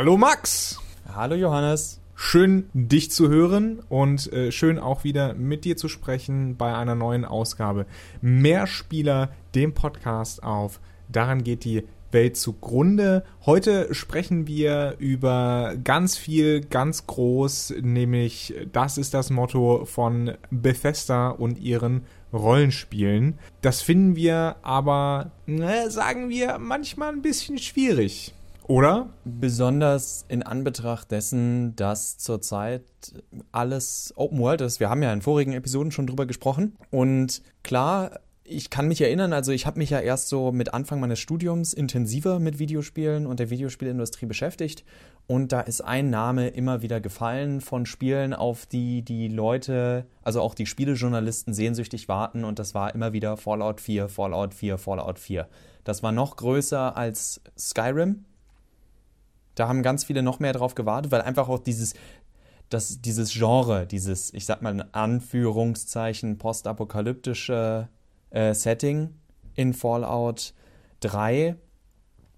Hallo Max. Hallo Johannes. Schön dich zu hören und äh, schön auch wieder mit dir zu sprechen bei einer neuen Ausgabe. Mehr Spieler, dem Podcast auf. Daran geht die Welt zugrunde. Heute sprechen wir über ganz viel, ganz groß, nämlich das ist das Motto von Bethesda und ihren Rollenspielen. Das finden wir aber, ne, sagen wir, manchmal ein bisschen schwierig. Oder? Besonders in Anbetracht dessen, dass zurzeit alles Open World ist. Wir haben ja in vorigen Episoden schon drüber gesprochen. Und klar, ich kann mich erinnern, also ich habe mich ja erst so mit Anfang meines Studiums intensiver mit Videospielen und der Videospielindustrie beschäftigt. Und da ist ein Name immer wieder gefallen von Spielen, auf die die Leute, also auch die Spielejournalisten sehnsüchtig warten. Und das war immer wieder Fallout 4, Fallout 4, Fallout 4. Das war noch größer als Skyrim da haben ganz viele noch mehr drauf gewartet, weil einfach auch dieses, das, dieses Genre, dieses, ich sag mal in Anführungszeichen, postapokalyptische äh, Setting in Fallout 3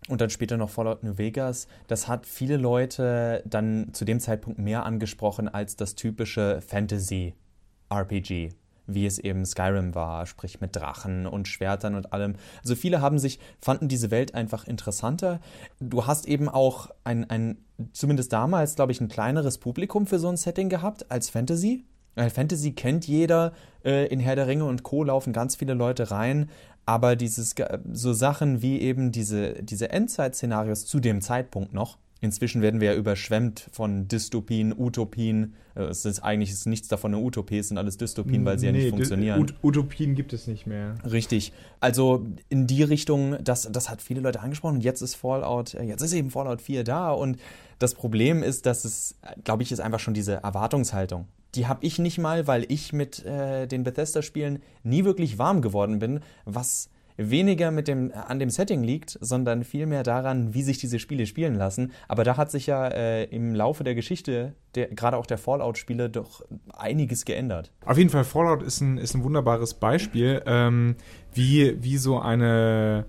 und dann später noch Fallout New Vegas, das hat viele Leute dann zu dem Zeitpunkt mehr angesprochen als das typische Fantasy-RPG wie es eben Skyrim war, sprich mit Drachen und Schwertern und allem. Also viele haben sich, fanden diese Welt einfach interessanter. Du hast eben auch ein, ein zumindest damals, glaube ich, ein kleineres Publikum für so ein Setting gehabt als Fantasy. Weil Fantasy kennt jeder, äh, in Herr der Ringe und Co. laufen ganz viele Leute rein, aber dieses, so Sachen wie eben diese, diese Endzeit-Szenarios zu dem Zeitpunkt noch, Inzwischen werden wir ja überschwemmt von Dystopien, Utopien. Äh, es ist eigentlich ist nichts davon eine Utopie, es sind alles Dystopien, weil sie nee, ja nicht funktionieren. Ut Utopien gibt es nicht mehr. Richtig. Also in die Richtung, das, das hat viele Leute angesprochen und jetzt ist Fallout, äh, jetzt ist eben Fallout 4 da und das Problem ist, dass es, glaube ich, ist einfach schon diese Erwartungshaltung. Die habe ich nicht mal, weil ich mit äh, den Bethesda-Spielen nie wirklich warm geworden bin, was weniger mit dem, an dem Setting liegt, sondern vielmehr daran, wie sich diese Spiele spielen lassen. Aber da hat sich ja äh, im Laufe der Geschichte, der, gerade auch der Fallout-Spiele, doch einiges geändert. Auf jeden Fall, Fallout ist ein, ist ein wunderbares Beispiel, ähm, wie, wie so eine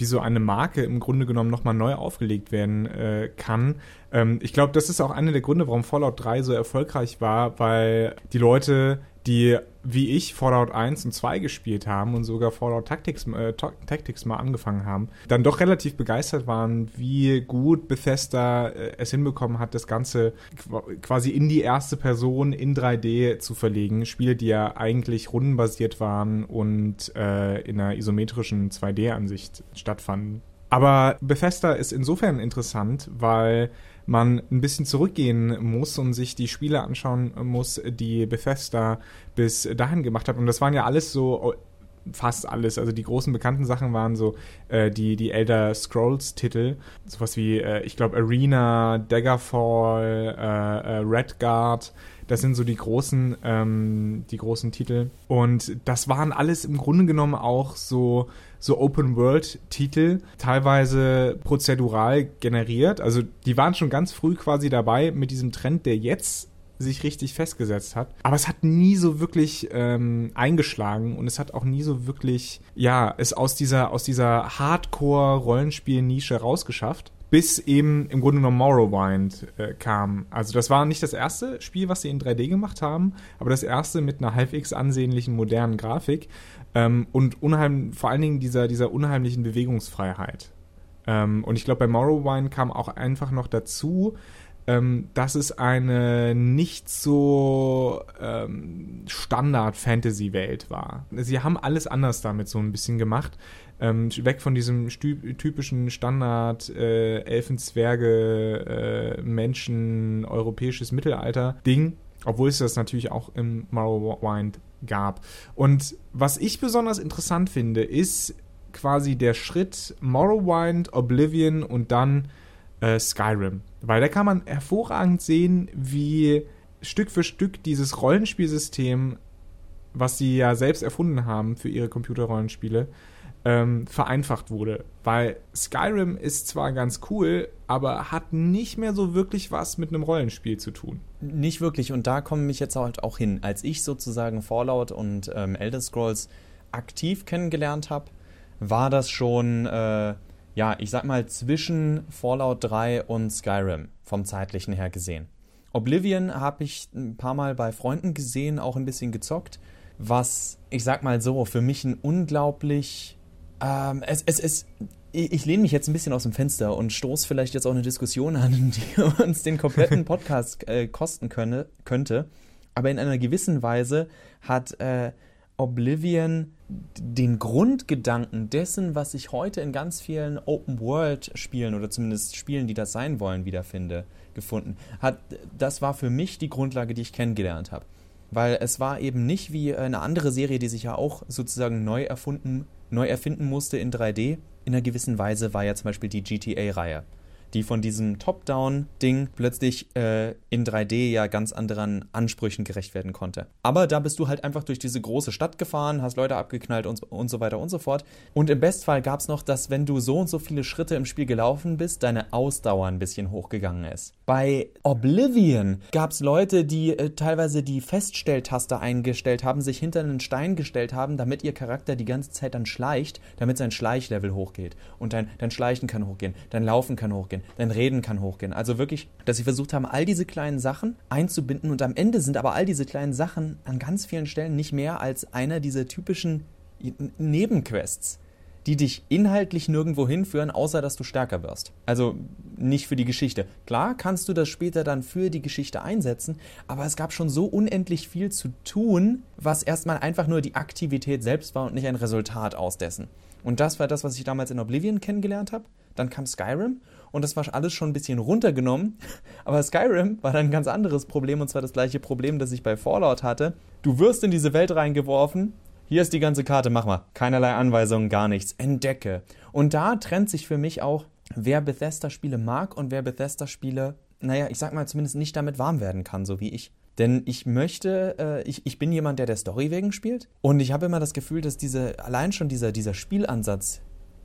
wie so eine Marke im Grunde genommen nochmal neu aufgelegt werden äh, kann. Ähm, ich glaube, das ist auch einer der Gründe, warum Fallout 3 so erfolgreich war, weil die Leute die wie ich Fallout 1 und 2 gespielt haben und sogar Fallout Tactics, äh, Tactics mal angefangen haben, dann doch relativ begeistert waren, wie gut Bethesda äh, es hinbekommen hat, das Ganze quasi in die erste Person in 3D zu verlegen. Spiele, die ja eigentlich rundenbasiert waren und äh, in einer isometrischen 2D-Ansicht stattfanden. Aber Bethesda ist insofern interessant, weil man ein bisschen zurückgehen muss und sich die Spiele anschauen muss, die Bethesda bis dahin gemacht hat. Und das waren ja alles so fast alles. Also die großen bekannten Sachen waren so äh, die, die Elder Scrolls-Titel. Sowas wie, äh, ich glaube, Arena, Daggerfall, äh, äh, Redguard. Das sind so die großen, ähm, die großen Titel. Und das waren alles im Grunde genommen auch so so Open-World-Titel, teilweise prozedural generiert. Also die waren schon ganz früh quasi dabei mit diesem Trend, der jetzt sich richtig festgesetzt hat. Aber es hat nie so wirklich ähm, eingeschlagen und es hat auch nie so wirklich, ja, es aus dieser, aus dieser Hardcore-Rollenspiel-Nische rausgeschafft bis eben im Grunde genommen Morrowind äh, kam. Also das war nicht das erste Spiel, was sie in 3D gemacht haben, aber das erste mit einer halbwegs ansehnlichen modernen Grafik ähm, und unheim, vor allen Dingen dieser, dieser unheimlichen Bewegungsfreiheit. Ähm, und ich glaube, bei Morrowind kam auch einfach noch dazu, ähm, dass es eine nicht so ähm, Standard-Fantasy-Welt war. Sie haben alles anders damit so ein bisschen gemacht. Ähm, weg von diesem typischen Standard äh, Elfen, Zwerge, äh, Menschen, europäisches Mittelalter-Ding, obwohl es das natürlich auch im Morrowind gab. Und was ich besonders interessant finde, ist quasi der Schritt Morrowind, Oblivion und dann äh, Skyrim. Weil da kann man hervorragend sehen, wie Stück für Stück dieses Rollenspielsystem, was sie ja selbst erfunden haben für ihre Computerrollenspiele, ähm, vereinfacht wurde. Weil Skyrim ist zwar ganz cool, aber hat nicht mehr so wirklich was mit einem Rollenspiel zu tun. Nicht wirklich. Und da komme ich jetzt halt auch hin. Als ich sozusagen Fallout und ähm, Elder Scrolls aktiv kennengelernt habe, war das schon. Äh, ja, ich sag mal, zwischen Fallout 3 und Skyrim vom zeitlichen her gesehen. Oblivion habe ich ein paar Mal bei Freunden gesehen, auch ein bisschen gezockt, was, ich sag mal so, für mich ein unglaublich. Ähm, es, es, es, ich lehne mich jetzt ein bisschen aus dem Fenster und stoße vielleicht jetzt auch eine Diskussion an, die uns den kompletten Podcast äh, kosten könne, könnte. Aber in einer gewissen Weise hat äh, Oblivion den Grundgedanken dessen, was ich heute in ganz vielen Open-World-Spielen oder zumindest Spielen, die das sein wollen, wiederfinde, gefunden. Hat, das war für mich die Grundlage, die ich kennengelernt habe. Weil es war eben nicht wie eine andere Serie, die sich ja auch sozusagen neu erfunden, neu erfinden musste in 3D. In einer gewissen Weise war ja zum Beispiel die GTA-Reihe die von diesem Top-Down-Ding plötzlich äh, in 3D ja ganz anderen Ansprüchen gerecht werden konnte. Aber da bist du halt einfach durch diese große Stadt gefahren, hast Leute abgeknallt und, und so weiter und so fort. Und im Bestfall gab es noch, dass wenn du so und so viele Schritte im Spiel gelaufen bist, deine Ausdauer ein bisschen hochgegangen ist. Bei Oblivion gab es Leute, die äh, teilweise die Feststelltaste eingestellt haben, sich hinter einen Stein gestellt haben, damit ihr Charakter die ganze Zeit dann schleicht, damit sein Schleichlevel hochgeht. Und dein, dein Schleichen kann hochgehen, dein Laufen kann hochgehen hochgehen, dein Reden kann hochgehen. Also wirklich, dass sie versucht haben, all diese kleinen Sachen einzubinden und am Ende sind aber all diese kleinen Sachen an ganz vielen Stellen nicht mehr als einer dieser typischen Nebenquests, die dich inhaltlich nirgendwo hinführen, außer dass du stärker wirst. Also nicht für die Geschichte. Klar kannst du das später dann für die Geschichte einsetzen, aber es gab schon so unendlich viel zu tun, was erstmal einfach nur die Aktivität selbst war und nicht ein Resultat aus dessen. Und das war das, was ich damals in Oblivion kennengelernt habe. Dann kam Skyrim und das war alles schon ein bisschen runtergenommen. Aber Skyrim war dann ein ganz anderes Problem und zwar das gleiche Problem, das ich bei Fallout hatte. Du wirst in diese Welt reingeworfen. Hier ist die ganze Karte, mach mal. Keinerlei Anweisungen, gar nichts. Entdecke. Und da trennt sich für mich auch, wer Bethesda-Spiele mag und wer Bethesda-Spiele, naja, ich sag mal zumindest nicht damit warm werden kann, so wie ich. Denn ich möchte, äh, ich, ich bin jemand, der der Story wegen spielt. Und ich habe immer das Gefühl, dass diese, allein schon dieser, dieser Spielansatz,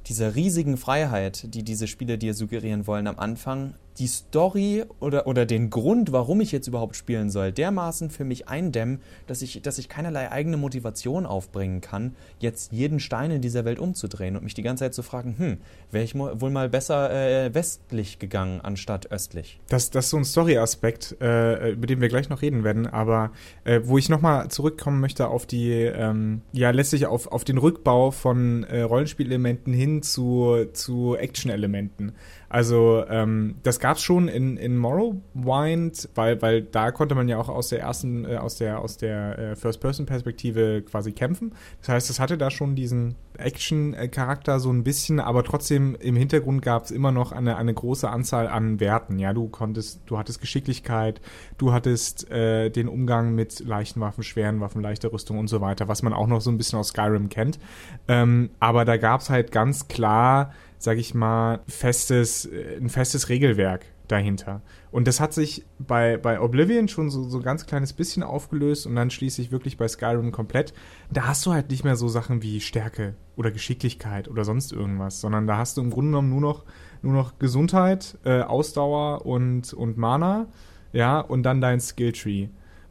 dieser riesigen Freiheit, die diese Spiele dir suggerieren wollen am Anfang, die Story oder, oder den Grund, warum ich jetzt überhaupt spielen soll, dermaßen für mich eindämmen, dass ich, dass ich keinerlei eigene Motivation aufbringen kann, jetzt jeden Stein in dieser Welt umzudrehen und mich die ganze Zeit zu fragen, hm, wäre ich wohl mal besser äh, westlich gegangen anstatt östlich. Das, das ist so ein Story-Aspekt, äh, über den wir gleich noch reden werden, aber äh, wo ich nochmal zurückkommen möchte auf die, ähm, ja, letztlich auf, auf den Rückbau von äh, Rollenspielelementen hin zu, zu Action-Elementen. Also ähm, das gab es schon in, in Morrowind, weil, weil da konnte man ja auch aus der ersten, äh, aus der, aus der äh, First-Person-Perspektive quasi kämpfen. Das heißt, es hatte da schon diesen Action-Charakter so ein bisschen, aber trotzdem im Hintergrund gab es immer noch eine, eine große Anzahl an Werten. Ja, du konntest, du hattest Geschicklichkeit, du hattest äh, den Umgang mit leichten Waffen, schweren Waffen, leichter Rüstung und so weiter, was man auch noch so ein bisschen aus Skyrim kennt. Ähm, aber da gab es halt ganz klar sag ich mal, festes, äh, ein festes Regelwerk dahinter. Und das hat sich bei, bei Oblivion schon so, so ein ganz kleines bisschen aufgelöst und dann schließlich wirklich bei Skyrim komplett. Da hast du halt nicht mehr so Sachen wie Stärke oder Geschicklichkeit oder sonst irgendwas, sondern da hast du im Grunde genommen nur noch, nur noch Gesundheit, äh, Ausdauer und, und Mana, ja, und dann dein Skilltree.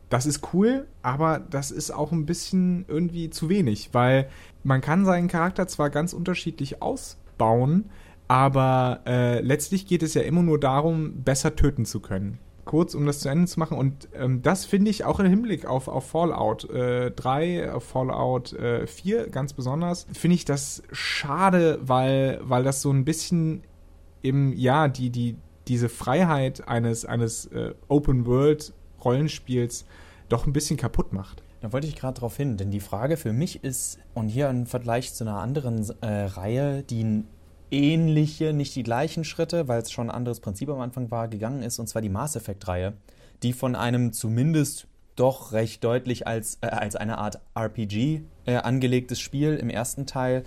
Das ist cool, aber das ist auch ein bisschen irgendwie zu wenig, weil man kann seinen Charakter zwar ganz unterschiedlich aus bauen, aber äh, letztlich geht es ja immer nur darum, besser töten zu können. Kurz, um das zu Ende zu machen. Und ähm, das finde ich auch im Hinblick auf, auf Fallout äh, 3, auf Fallout äh, 4 ganz besonders, finde ich das schade, weil, weil das so ein bisschen im, ja, die, die, diese Freiheit eines, eines äh, Open-World-Rollenspiels doch ein bisschen kaputt macht. Da wollte ich gerade darauf hin, denn die Frage für mich ist, und hier im Vergleich zu einer anderen äh, Reihe, die ähnliche, nicht die gleichen Schritte, weil es schon ein anderes Prinzip am Anfang war, gegangen ist, und zwar die Mass Effect-Reihe, die von einem zumindest doch recht deutlich als, äh, als eine Art RPG äh, angelegtes Spiel im ersten Teil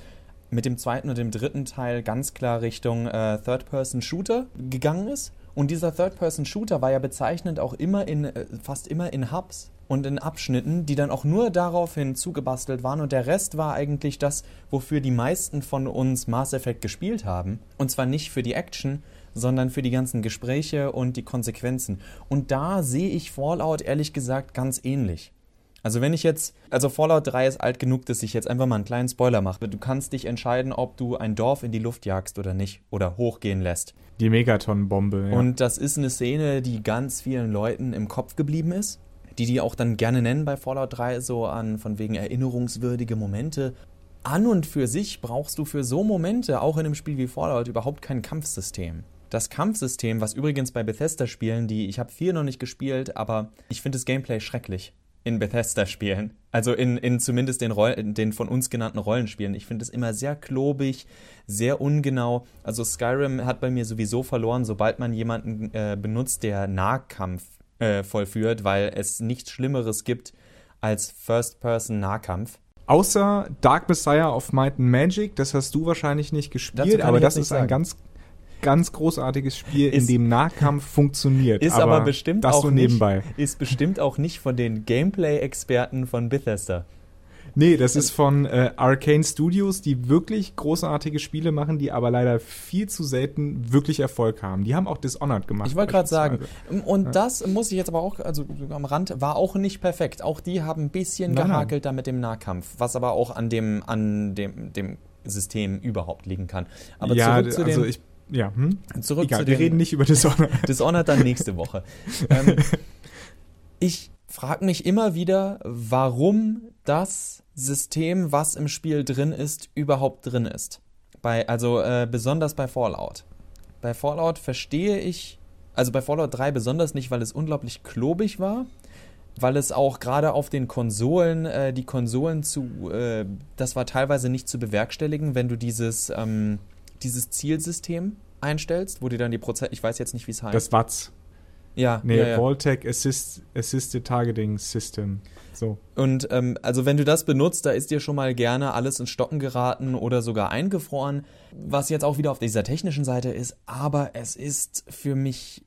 mit dem zweiten und dem dritten Teil ganz klar Richtung äh, Third-Person-Shooter gegangen ist. Und dieser Third-Person-Shooter war ja bezeichnend auch immer in, äh, fast immer in Hubs und in Abschnitten, die dann auch nur daraufhin zugebastelt waren und der Rest war eigentlich das, wofür die meisten von uns Mass Effect gespielt haben. Und zwar nicht für die Action, sondern für die ganzen Gespräche und die Konsequenzen. Und da sehe ich Fallout ehrlich gesagt ganz ähnlich. Also wenn ich jetzt, also Fallout 3 ist alt genug, dass ich jetzt einfach mal einen kleinen Spoiler mache. Du kannst dich entscheiden, ob du ein Dorf in die Luft jagst oder nicht oder hochgehen lässt. Die Megaton-Bombe. Ja. Und das ist eine Szene, die ganz vielen Leuten im Kopf geblieben ist, die die auch dann gerne nennen bei Fallout 3 so an von wegen erinnerungswürdige Momente. An und für sich brauchst du für so Momente auch in einem Spiel wie Fallout überhaupt kein Kampfsystem. Das Kampfsystem, was übrigens bei Bethesda-Spielen, die ich habe viel noch nicht gespielt, aber ich finde das Gameplay schrecklich in Bethesda-Spielen. Also in, in zumindest den, Roll den von uns genannten Rollenspielen. Ich finde es immer sehr klobig, sehr ungenau. Also Skyrim hat bei mir sowieso verloren, sobald man jemanden äh, benutzt, der Nahkampf äh, vollführt, weil es nichts Schlimmeres gibt als First-Person-Nahkampf. Außer Dark Messiah of Might and Magic, das hast du wahrscheinlich nicht gespielt, aber das ist sagen. ein ganz ganz großartiges Spiel, ist, in dem Nahkampf funktioniert. Ist aber, aber bestimmt das auch so nebenbei. Nicht, ist bestimmt auch nicht von den Gameplay-Experten von Bethesda. Nee, das ist von äh, Arcane Studios, die wirklich großartige Spiele machen, die aber leider viel zu selten wirklich Erfolg haben. Die haben auch Dishonored gemacht. Ich wollte gerade sagen, und ja. das muss ich jetzt aber auch, also am Rand, war auch nicht perfekt. Auch die haben ein bisschen nein, gehakelt nein. da mit dem Nahkampf, was aber auch an dem, an dem, dem System überhaupt liegen kann. Aber ja, zurück zu also dem, ich ja, hm? Zurück Egal, zu wir reden nicht über Dishonored. Dishonored dann nächste Woche. ähm, ich frage mich immer wieder, warum das System, was im Spiel drin ist, überhaupt drin ist. Bei, also äh, besonders bei Fallout. Bei Fallout verstehe ich, also bei Fallout 3 besonders nicht, weil es unglaublich klobig war, weil es auch gerade auf den Konsolen, äh, die Konsolen zu, äh, das war teilweise nicht zu bewerkstelligen, wenn du dieses, ähm, dieses Zielsystem einstellst, wo dir dann die Prozent, ich weiß jetzt nicht, wie es heißt. Das WATS. Ja. Nee, ja, ja. Voltec Assist, Assisted Targeting System. So. Und ähm, also wenn du das benutzt, da ist dir schon mal gerne alles ins Stocken geraten oder sogar eingefroren, was jetzt auch wieder auf dieser technischen Seite ist, aber es ist für mich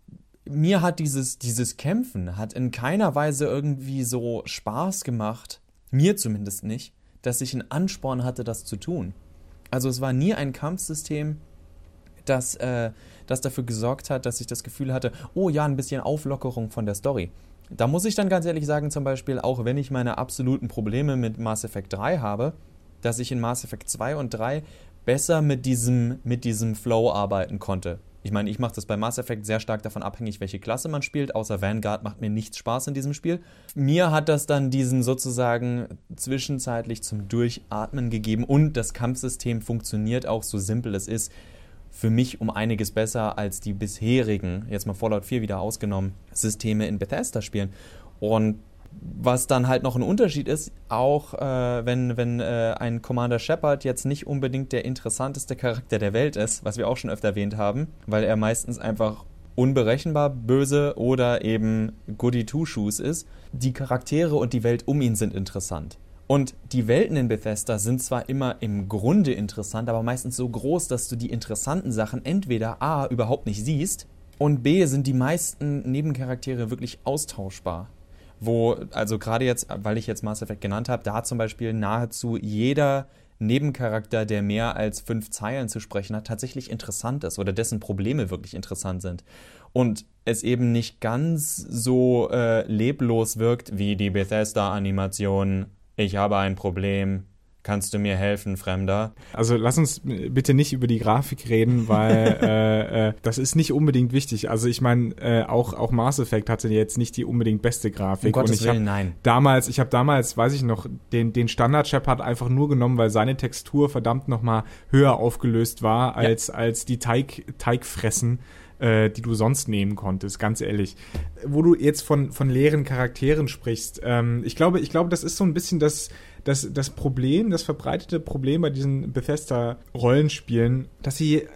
mir hat dieses dieses Kämpfen hat in keiner Weise irgendwie so Spaß gemacht, mir zumindest nicht, dass ich einen Ansporn hatte, das zu tun. Also es war nie ein Kampfsystem, das, äh, das dafür gesorgt hat, dass ich das Gefühl hatte, oh ja, ein bisschen Auflockerung von der Story. Da muss ich dann ganz ehrlich sagen, zum Beispiel, auch wenn ich meine absoluten Probleme mit Mass Effect 3 habe, dass ich in Mass Effect 2 und 3 besser mit diesem, mit diesem Flow arbeiten konnte. Ich meine, ich mache das bei Mass Effect sehr stark davon abhängig, welche Klasse man spielt. Außer Vanguard macht mir nichts Spaß in diesem Spiel. Mir hat das dann diesen sozusagen zwischenzeitlich zum Durchatmen gegeben und das Kampfsystem funktioniert auch so simpel es ist für mich um einiges besser als die bisherigen, jetzt mal Fallout 4 wieder ausgenommen, Systeme in Bethesda-Spielen. Und was dann halt noch ein Unterschied ist, auch äh, wenn, wenn äh, ein Commander Shepard jetzt nicht unbedingt der interessanteste Charakter der Welt ist, was wir auch schon öfter erwähnt haben, weil er meistens einfach unberechenbar böse oder eben Goody Two-Shoes ist. Die Charaktere und die Welt um ihn sind interessant. Und die Welten in Bethesda sind zwar immer im Grunde interessant, aber meistens so groß, dass du die interessanten Sachen entweder A überhaupt nicht siehst und B sind die meisten Nebencharaktere wirklich austauschbar. Wo, also gerade jetzt, weil ich jetzt Mass Effect genannt habe, da zum Beispiel nahezu jeder Nebencharakter, der mehr als fünf Zeilen zu sprechen hat, tatsächlich interessant ist oder dessen Probleme wirklich interessant sind. Und es eben nicht ganz so äh, leblos wirkt wie die Bethesda-Animation ich habe ein Problem, kannst du mir helfen, Fremder? Also lass uns bitte nicht über die Grafik reden, weil äh, äh, das ist nicht unbedingt wichtig. Also ich meine, äh, auch, auch Mass Effect hatte jetzt nicht die unbedingt beste Grafik. Um Gottes und ich Willen, nein. Damals, ich habe damals, weiß ich noch, den, den Standard Shepard einfach nur genommen, weil seine Textur verdammt nochmal höher aufgelöst war als, ja. als die Teig, Teigfressen äh, die du sonst nehmen konntest, ganz ehrlich. Wo du jetzt von, von leeren Charakteren sprichst, ähm, ich glaube, ich glaube, das ist so ein bisschen das, das, das Problem, das verbreitete Problem bei diesen Bethesda-Rollenspielen, dass sie äh,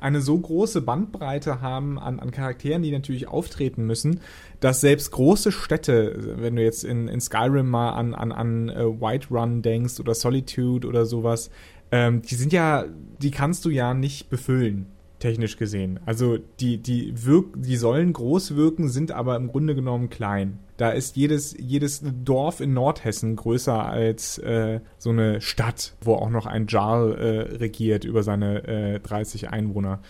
eine so große Bandbreite haben an, an Charakteren, die natürlich auftreten müssen, dass selbst große Städte, wenn du jetzt in, in Skyrim mal an, an, an uh, Whiterun denkst oder Solitude oder sowas, ähm, die sind ja, die kannst du ja nicht befüllen technisch gesehen. Also die, die, wirk die sollen groß wirken, sind aber im Grunde genommen klein. Da ist jedes, jedes Dorf in Nordhessen größer als äh, so eine Stadt, wo auch noch ein Jarl äh, regiert über seine äh, 30 Einwohner.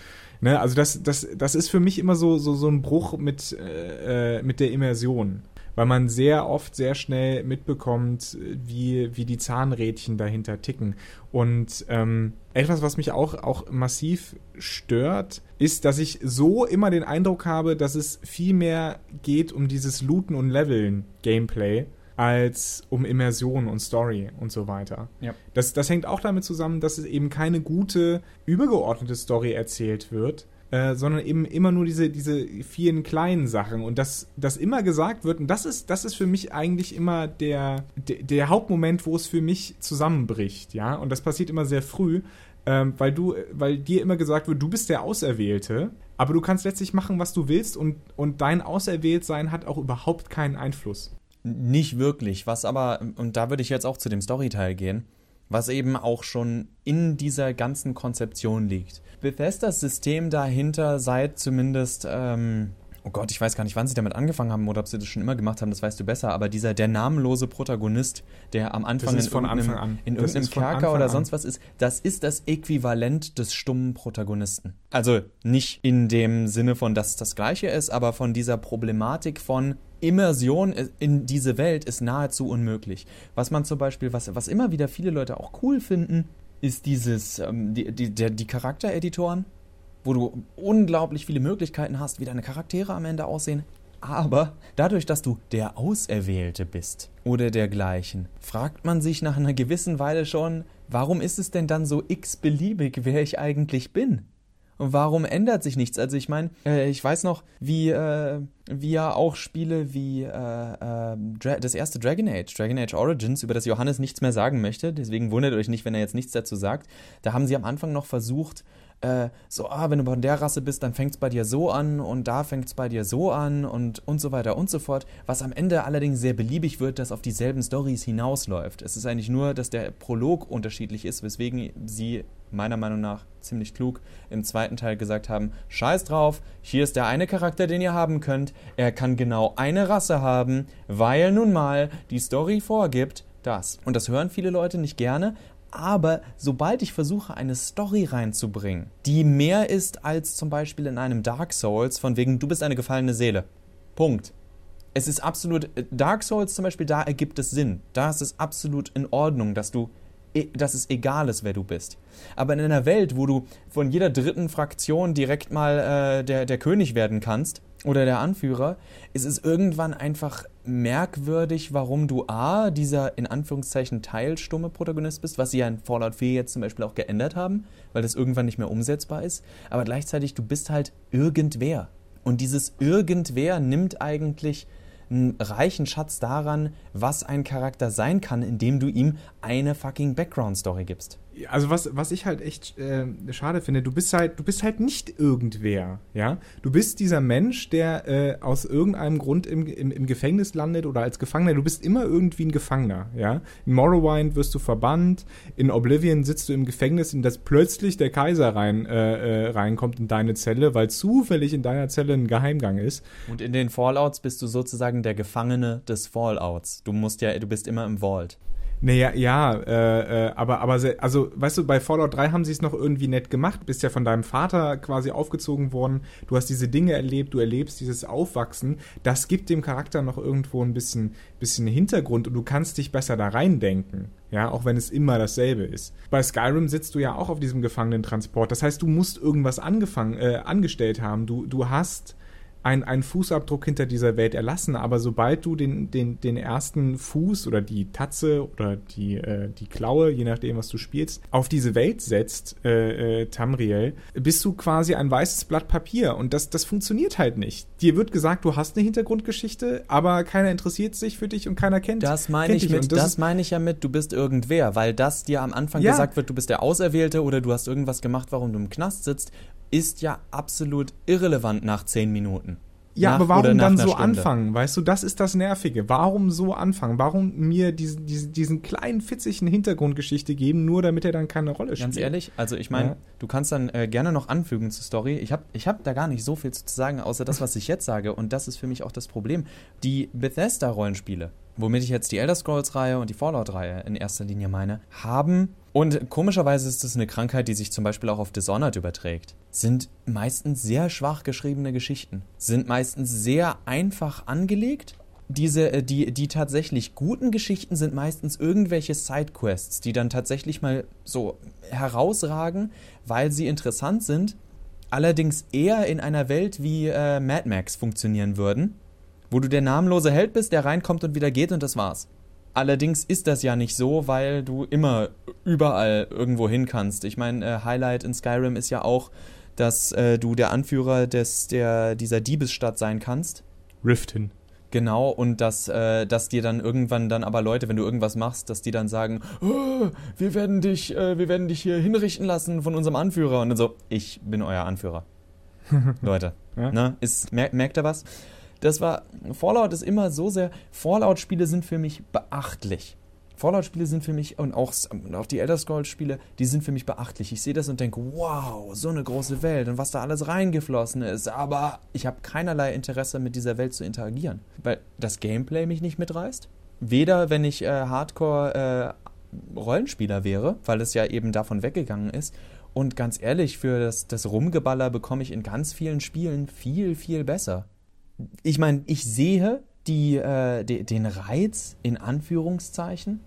Ne? Also das, das, das ist für mich immer so, so, so ein Bruch mit, äh, äh, mit der Immersion. Weil man sehr oft sehr schnell mitbekommt, wie, wie die Zahnrädchen dahinter ticken. Und ähm, etwas, was mich auch, auch massiv stört, ist, dass ich so immer den Eindruck habe, dass es viel mehr geht um dieses Looten und Leveln Gameplay als um Immersion und Story und so weiter. Ja. Das, das hängt auch damit zusammen, dass es eben keine gute, übergeordnete Story erzählt wird, äh, sondern eben immer nur diese, diese vielen kleinen Sachen. Und dass das immer gesagt wird, und das ist, das ist für mich eigentlich immer der, der, der Hauptmoment, wo es für mich zusammenbricht, ja, und das passiert immer sehr früh, ähm, weil du, weil dir immer gesagt wird, du bist der Auserwählte, aber du kannst letztlich machen, was du willst und, und dein Auserwähltsein hat auch überhaupt keinen Einfluss. Nicht wirklich, was aber, und da würde ich jetzt auch zu dem Storyteil gehen, was eben auch schon in dieser ganzen Konzeption liegt. Bethesdas System dahinter seit zumindest, ähm, oh Gott, ich weiß gar nicht, wann sie damit angefangen haben oder ob sie das schon immer gemacht haben, das weißt du besser, aber dieser, der namenlose Protagonist, der am Anfang in irgendeinem, in irgendeinem Kerker oder sonst was ist, das ist das Äquivalent des stummen Protagonisten. Also nicht in dem Sinne von, dass es das Gleiche ist, aber von dieser Problematik von, Immersion in diese Welt ist nahezu unmöglich. Was man zum Beispiel, was, was immer wieder viele Leute auch cool finden, ist dieses, ähm, die, die, der, die Charaktereditoren, wo du unglaublich viele Möglichkeiten hast, wie deine Charaktere am Ende aussehen. Aber dadurch, dass du der Auserwählte bist oder dergleichen, fragt man sich nach einer gewissen Weile schon, warum ist es denn dann so x-beliebig, wer ich eigentlich bin? Und warum ändert sich nichts? Also ich meine, äh, ich weiß noch, wie, äh, wie ja auch Spiele wie äh, äh das erste Dragon Age, Dragon Age Origins, über das Johannes nichts mehr sagen möchte, deswegen wundert euch nicht, wenn er jetzt nichts dazu sagt. Da haben sie am Anfang noch versucht, äh, so, ah, wenn du von der Rasse bist, dann fängt es bei dir so an und da fängt es bei dir so an und, und so weiter und so fort. Was am Ende allerdings sehr beliebig wird, dass auf dieselben Stories hinausläuft. Es ist eigentlich nur, dass der Prolog unterschiedlich ist, weswegen sie meiner Meinung nach ziemlich klug im zweiten Teil gesagt haben, scheiß drauf, hier ist der eine Charakter, den ihr haben könnt, er kann genau eine Rasse haben, weil nun mal die Story vorgibt, das. Und das hören viele Leute nicht gerne, aber sobald ich versuche, eine Story reinzubringen, die mehr ist als zum Beispiel in einem Dark Souls, von wegen, du bist eine gefallene Seele. Punkt. Es ist absolut, Dark Souls zum Beispiel, da ergibt es Sinn. Da ist es absolut in Ordnung, dass du E, dass es egal ist, wer du bist. Aber in einer Welt, wo du von jeder dritten Fraktion direkt mal äh, der, der König werden kannst oder der Anführer, ist es irgendwann einfach merkwürdig, warum du A, dieser in Anführungszeichen teilstumme Protagonist bist, was sie ja in Fallout 4 jetzt zum Beispiel auch geändert haben, weil das irgendwann nicht mehr umsetzbar ist, aber gleichzeitig du bist halt irgendwer. Und dieses Irgendwer nimmt eigentlich einen reichen Schatz daran, was ein Charakter sein kann, indem du ihm eine fucking Background-Story gibst also was, was ich halt echt äh, schade finde, du bist halt, du bist halt nicht irgendwer, ja. Du bist dieser Mensch, der äh, aus irgendeinem Grund im, im, im, Gefängnis landet oder als Gefangener. Du bist immer irgendwie ein Gefangener, ja. In Morrowind wirst du verbannt, in Oblivion sitzt du im Gefängnis, in das plötzlich der Kaiser rein, äh, äh, reinkommt in deine Zelle, weil zufällig in deiner Zelle ein Geheimgang ist. Und in den Fallouts bist du sozusagen der Gefangene des Fallouts. Du musst ja, du bist immer im Vault. Naja, ja, äh, äh, aber, aber, sehr, also, weißt du, bei Fallout 3 haben sie es noch irgendwie nett gemacht. Bist ja von deinem Vater quasi aufgezogen worden. Du hast diese Dinge erlebt, du erlebst dieses Aufwachsen. Das gibt dem Charakter noch irgendwo ein bisschen, bisschen Hintergrund und du kannst dich besser da reindenken. Ja, auch wenn es immer dasselbe ist. Bei Skyrim sitzt du ja auch auf diesem Gefangenentransport. Das heißt, du musst irgendwas angefangen, äh, angestellt haben. Du, du hast ein, einen Fußabdruck hinter dieser Welt erlassen, aber sobald du den, den, den ersten Fuß oder die Tatze oder die, äh, die Klaue, je nachdem, was du spielst, auf diese Welt setzt, äh, äh, Tamriel, bist du quasi ein weißes Blatt Papier und das, das funktioniert halt nicht. Dir wird gesagt, du hast eine Hintergrundgeschichte, aber keiner interessiert sich für dich und keiner kennt Das meine ich mit, das, das meine ich ja mit, du bist irgendwer, weil das dir am Anfang ja. gesagt wird, du bist der Auserwählte oder du hast irgendwas gemacht, warum du im Knast sitzt ist ja absolut irrelevant nach zehn Minuten. Ja, nach, aber warum dann so Stunde. anfangen? Weißt du, das ist das Nervige. Warum so anfangen? Warum mir diesen, diesen, diesen kleinen fitzigen Hintergrundgeschichte geben, nur damit er dann keine Rolle spielt? Ganz ehrlich, also ich meine, ja. du kannst dann äh, gerne noch anfügen zur Story. Ich habe ich hab da gar nicht so viel zu sagen, außer das, was ich jetzt sage. Und das ist für mich auch das Problem. Die Bethesda-Rollenspiele, womit ich jetzt die Elder Scrolls-Reihe und die Fallout-Reihe in erster Linie meine, haben und komischerweise ist es eine Krankheit, die sich zum Beispiel auch auf Dishonored überträgt. Sind meistens sehr schwach geschriebene Geschichten. Sind meistens sehr einfach angelegt. diese, äh, die, die tatsächlich guten Geschichten sind meistens irgendwelche Sidequests, die dann tatsächlich mal so herausragen, weil sie interessant sind, allerdings eher in einer Welt wie äh, Mad Max funktionieren würden, wo du der namenlose Held bist, der reinkommt und wieder geht und das war's. Allerdings ist das ja nicht so, weil du immer überall irgendwo hin kannst. Ich meine, äh, Highlight in Skyrim ist ja auch, dass äh, du der Anführer des, der, dieser Diebesstadt sein kannst. Riften. Genau, und dass, äh, dass dir dann irgendwann dann aber Leute, wenn du irgendwas machst, dass die dann sagen, oh, wir werden dich, äh, wir werden dich hier hinrichten lassen von unserem Anführer. Und dann so, ich bin euer Anführer. Leute, ja? ne? Ist, mer merkt ihr was? Das war, Fallout ist immer so sehr, Fallout-Spiele sind für mich beachtlich. Fallout-Spiele sind für mich und auch, auch die Elder Scrolls-Spiele, die sind für mich beachtlich. Ich sehe das und denke, wow, so eine große Welt und was da alles reingeflossen ist. Aber ich habe keinerlei Interesse, mit dieser Welt zu interagieren, weil das Gameplay mich nicht mitreißt. Weder, wenn ich äh, Hardcore äh, Rollenspieler wäre, weil es ja eben davon weggegangen ist. Und ganz ehrlich, für das, das Rumgeballer bekomme ich in ganz vielen Spielen viel, viel besser. Ich meine, ich sehe die, äh, de, den Reiz in Anführungszeichen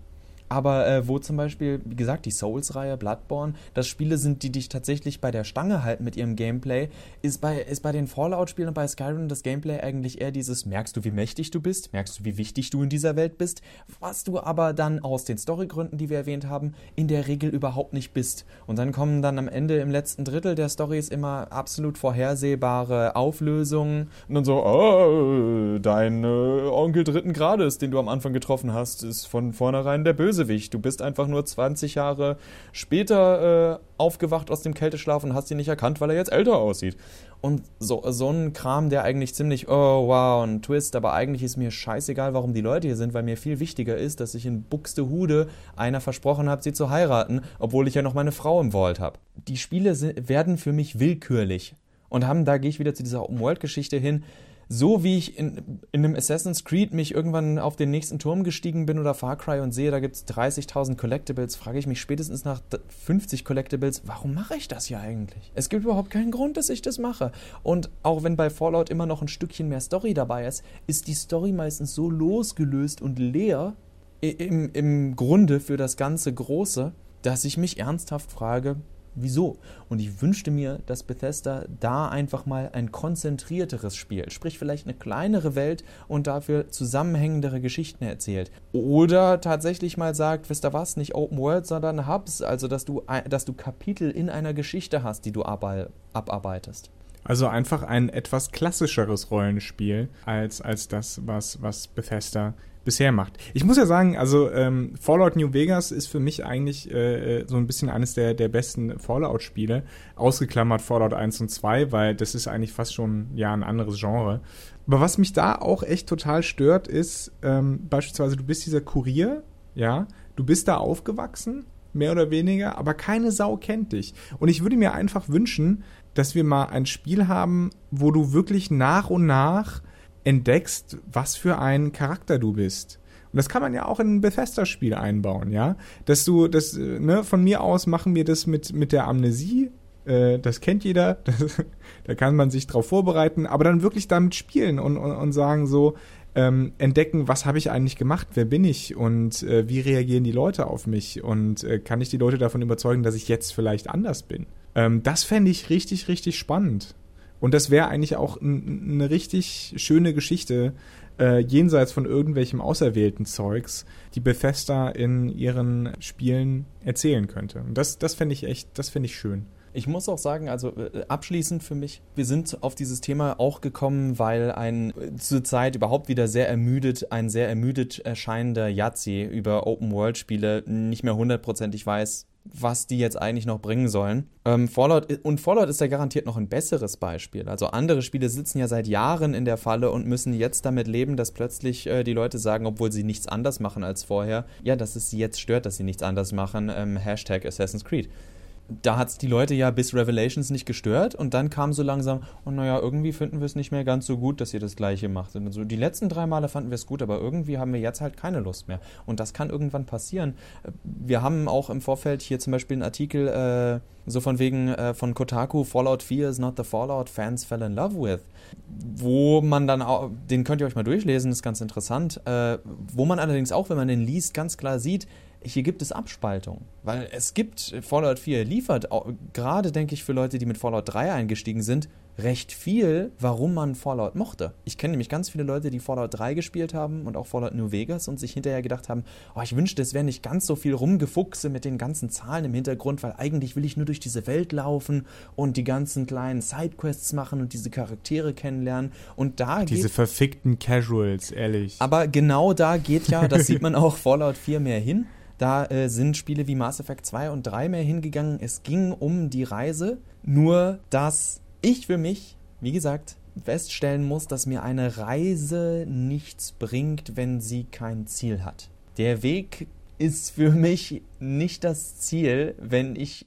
aber äh, wo zum Beispiel, wie gesagt, die Souls-Reihe, Bloodborne, das Spiele sind, die dich tatsächlich bei der Stange halten mit ihrem Gameplay, ist bei, ist bei den Fallout-Spielen und bei Skyrim das Gameplay eigentlich eher dieses, merkst du, wie mächtig du bist, merkst du, wie wichtig du in dieser Welt bist, was du aber dann aus den Storygründen, die wir erwähnt haben, in der Regel überhaupt nicht bist. Und dann kommen dann am Ende im letzten Drittel der Storys immer absolut vorhersehbare Auflösungen und dann so, oh, dein äh, Onkel dritten Grades, den du am Anfang getroffen hast, ist von vornherein der Böse Bösewicht. Du bist einfach nur 20 Jahre später äh, aufgewacht aus dem Kälteschlaf und hast ihn nicht erkannt, weil er jetzt älter aussieht. Und so, so ein Kram, der eigentlich ziemlich, oh wow, ein Twist, aber eigentlich ist mir scheißegal, warum die Leute hier sind, weil mir viel wichtiger ist, dass ich in Buxtehude einer versprochen habe, sie zu heiraten, obwohl ich ja noch meine Frau im Vault habe. Die Spiele sind, werden für mich willkürlich und haben, da gehe ich wieder zu dieser Open-World-Geschichte hin, so wie ich in, in einem Assassin's Creed mich irgendwann auf den nächsten Turm gestiegen bin oder Far Cry und sehe, da gibt es 30.000 Collectibles, frage ich mich spätestens nach 50 Collectibles, warum mache ich das hier eigentlich? Es gibt überhaupt keinen Grund, dass ich das mache. Und auch wenn bei Fallout immer noch ein Stückchen mehr Story dabei ist, ist die Story meistens so losgelöst und leer im, im Grunde für das ganze Große, dass ich mich ernsthaft frage, wieso. Und ich wünschte mir, dass Bethesda da einfach mal ein konzentrierteres Spiel, sprich vielleicht eine kleinere Welt und dafür zusammenhängendere Geschichten erzählt. Oder tatsächlich mal sagt, wisst ihr was, nicht Open World, sondern Hubs, also dass du, dass du Kapitel in einer Geschichte hast, die du abarbeitest. Also einfach ein etwas klassischeres Rollenspiel als, als das, was, was Bethesda bisher macht. Ich muss ja sagen, also ähm, Fallout New Vegas ist für mich eigentlich äh, so ein bisschen eines der, der besten Fallout-Spiele. Ausgeklammert Fallout 1 und 2, weil das ist eigentlich fast schon ja ein anderes Genre. Aber was mich da auch echt total stört, ist ähm, beispielsweise, du bist dieser Kurier, ja, du bist da aufgewachsen, mehr oder weniger, aber keine Sau kennt dich. Und ich würde mir einfach wünschen, dass wir mal ein Spiel haben, wo du wirklich nach und nach entdeckst, was für ein Charakter du bist. Und das kann man ja auch in ein Bethesda-Spiel einbauen, ja. Dass du, das, ne, von mir aus machen wir das mit, mit der Amnesie. Äh, das kennt jeder. Das, da kann man sich drauf vorbereiten, aber dann wirklich damit spielen und, und, und sagen so, ähm, entdecken, was habe ich eigentlich gemacht, wer bin ich und äh, wie reagieren die Leute auf mich und äh, kann ich die Leute davon überzeugen, dass ich jetzt vielleicht anders bin. Ähm, das fände ich richtig, richtig spannend. Und das wäre eigentlich auch eine richtig schöne Geschichte, äh, jenseits von irgendwelchem auserwählten Zeugs, die Bethesda in ihren Spielen erzählen könnte. Und das, das fände ich echt, das fände ich schön. Ich muss auch sagen, also äh, abschließend für mich, wir sind auf dieses Thema auch gekommen, weil ein äh, zurzeit überhaupt wieder sehr ermüdet, ein sehr ermüdet erscheinender Yazzi über Open-World-Spiele nicht mehr hundertprozentig weiß, was die jetzt eigentlich noch bringen sollen. Ähm, Fallout, und Fallout ist ja garantiert noch ein besseres Beispiel. Also andere Spiele sitzen ja seit Jahren in der Falle und müssen jetzt damit leben, dass plötzlich äh, die Leute sagen, obwohl sie nichts anders machen als vorher, ja, dass es sie jetzt stört, dass sie nichts anders machen. Ähm, Hashtag Assassin's Creed. Da hat es die Leute ja bis Revelations nicht gestört und dann kam so langsam, oh naja, irgendwie finden wir es nicht mehr ganz so gut, dass ihr das gleiche macht. Und so, die letzten drei Male fanden wir es gut, aber irgendwie haben wir jetzt halt keine Lust mehr. Und das kann irgendwann passieren. Wir haben auch im Vorfeld hier zum Beispiel einen Artikel, äh, so von wegen äh, von Kotaku, Fallout 4 is not the Fallout fans fell in love with. Wo man dann auch, den könnt ihr euch mal durchlesen, ist ganz interessant. Äh, wo man allerdings auch, wenn man den liest, ganz klar sieht, hier gibt es Abspaltung. Weil es gibt, Fallout 4 liefert, gerade denke ich für Leute, die mit Fallout 3 eingestiegen sind, recht viel, warum man Fallout mochte. Ich kenne nämlich ganz viele Leute, die Fallout 3 gespielt haben und auch Fallout New Vegas und sich hinterher gedacht haben, oh, ich wünschte, es wäre nicht ganz so viel rumgefuchse mit den ganzen Zahlen im Hintergrund, weil eigentlich will ich nur durch diese Welt laufen und die ganzen kleinen Sidequests machen und diese Charaktere kennenlernen. Und da Diese verfickten Casuals, ehrlich. Aber genau da geht ja, das sieht man auch Fallout 4 mehr hin. Da äh, sind Spiele wie Mass Effect 2 und 3 mehr hingegangen. Es ging um die Reise, nur dass ich für mich, wie gesagt, feststellen muss, dass mir eine Reise nichts bringt, wenn sie kein Ziel hat. Der Weg ist für mich nicht das Ziel, wenn ich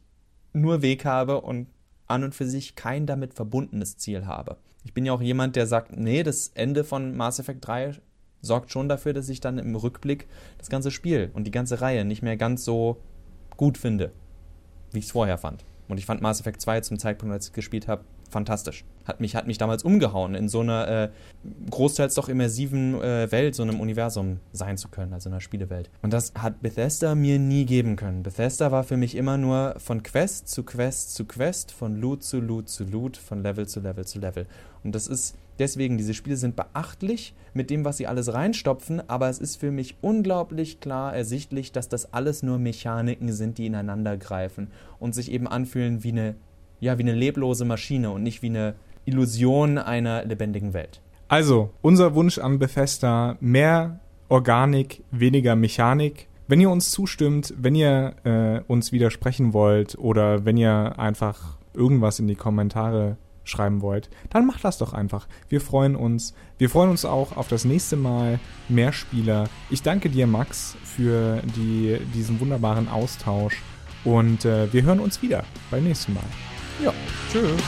nur Weg habe und an und für sich kein damit verbundenes Ziel habe. Ich bin ja auch jemand, der sagt, nee, das Ende von Mass Effect 3 sorgt schon dafür, dass ich dann im Rückblick das ganze Spiel und die ganze Reihe nicht mehr ganz so gut finde, wie ich es vorher fand. Und ich fand Mass Effect 2 zum Zeitpunkt, als ich es gespielt habe, fantastisch. Hat mich, hat mich damals umgehauen, in so einer äh, großteils doch immersiven äh, Welt, so einem Universum sein zu können, also einer Spielewelt. Und das hat Bethesda mir nie geben können. Bethesda war für mich immer nur von Quest zu Quest zu Quest, von Loot zu Loot zu Loot, von Level zu Level zu Level. Und das ist deswegen, diese Spiele sind beachtlich mit dem, was sie alles reinstopfen, aber es ist für mich unglaublich klar ersichtlich, dass das alles nur Mechaniken sind, die ineinander greifen und sich eben anfühlen wie eine ja, wie eine leblose Maschine und nicht wie eine Illusion einer lebendigen Welt. Also, unser Wunsch an Bethesda, mehr Organik, weniger Mechanik. Wenn ihr uns zustimmt, wenn ihr äh, uns widersprechen wollt oder wenn ihr einfach irgendwas in die Kommentare schreiben wollt, dann macht das doch einfach. Wir freuen uns. Wir freuen uns auch auf das nächste Mal mehr Spieler. Ich danke dir, Max, für die, diesen wunderbaren Austausch und äh, wir hören uns wieder beim nächsten Mal. Ja, tschüss.